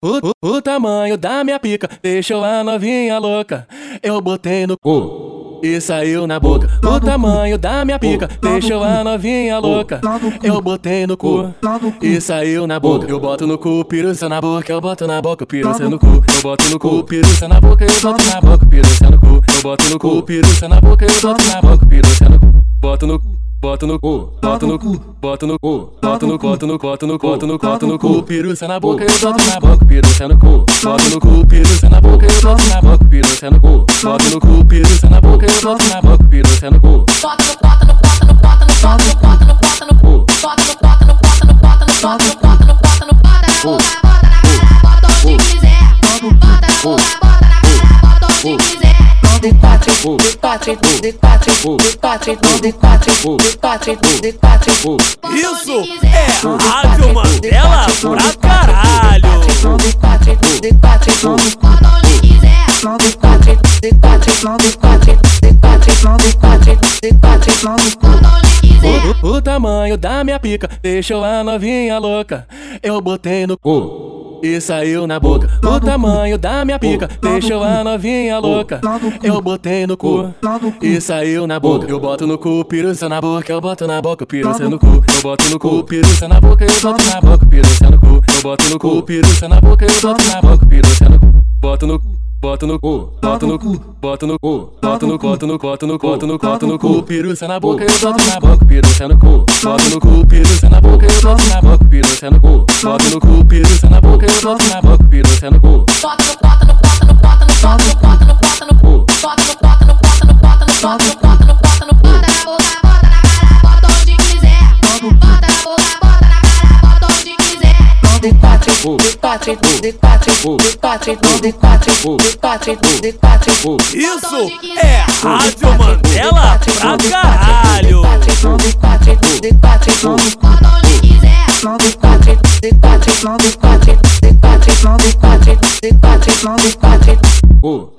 O, o, o tamanho da minha pica deixou a novinha louca. Eu botei no cu e saiu na boca. O tamanho da minha pica deixou a novinha louca. Eu botei no cu e saiu na boca. Eu boto no cu, piruça na boca. Eu boto na boca, piruça no cu. Eu boto no cu, piruça na boca. Eu boto na boca, piruça no cu. Eu boto no cu, piruça na boca. Eu boto na boca, piruça no cu. Boto no cu. Bota no cu, bota no cu, bota no cu, bota no bota no bota no bota no bota no cu, piruça na boca, eu boto na boca, piruça no cu, bota no cu, piruça na boca, eu boto na boca, piruça no cu, bota no cu, piruça na boca, eu boto na boca, piruça no cu. Bota no bota no bota no bota no bota no bota no bota no cu, bota no bota no bota no bota no bota no bota no bota no bota na boca, bota na cara, bota onde quiser, bota na boca, quatro, de quatro, de quatro, de quatro, de quatro, de quatro. Isso é Rádio Mandela pra caralho. De quatro, de quatro, quando onde quiser. De quatro, de quatro, de quatro, de quatro, de quatro, de quatro, quando quiser. O tamanho da minha pica deixou a novinha louca. Eu botei no cu e saiu na boca. O tamanho da minha pica deixou a novinha louca. Eu botei no cu e saiu na boca. Eu boto no cu, piruça na boca. Eu boto na boca, piruça no cu. Eu boto no cu, piruça na boca. Eu boto na boca, piruça no cu. Eu boto no cu, piruça na boca. Eu boto na boca, piruça no cu. Boto no cu. Bota no cu, bota no cu, bota no cu, bota no bota no bota no bota no bota no cu, piruça na boca, eu boto na boca, piruça no cu, bota no cu, piruça na boca, eu boto na boca, piruça no cu, bota no cu, piruça na boca, eu boto na boca, piruça no cu. Bota no bota no bota no bota no bota no bota no quatro, de quatro, de quatro, de quatro, de quatro, de quatro. Isso é Rádio Mandela pra caralho. De quatro, de quatro. De quatro, de quatro, de quatro, de quatro, de quatro, de quatro, de quatro, de quatro.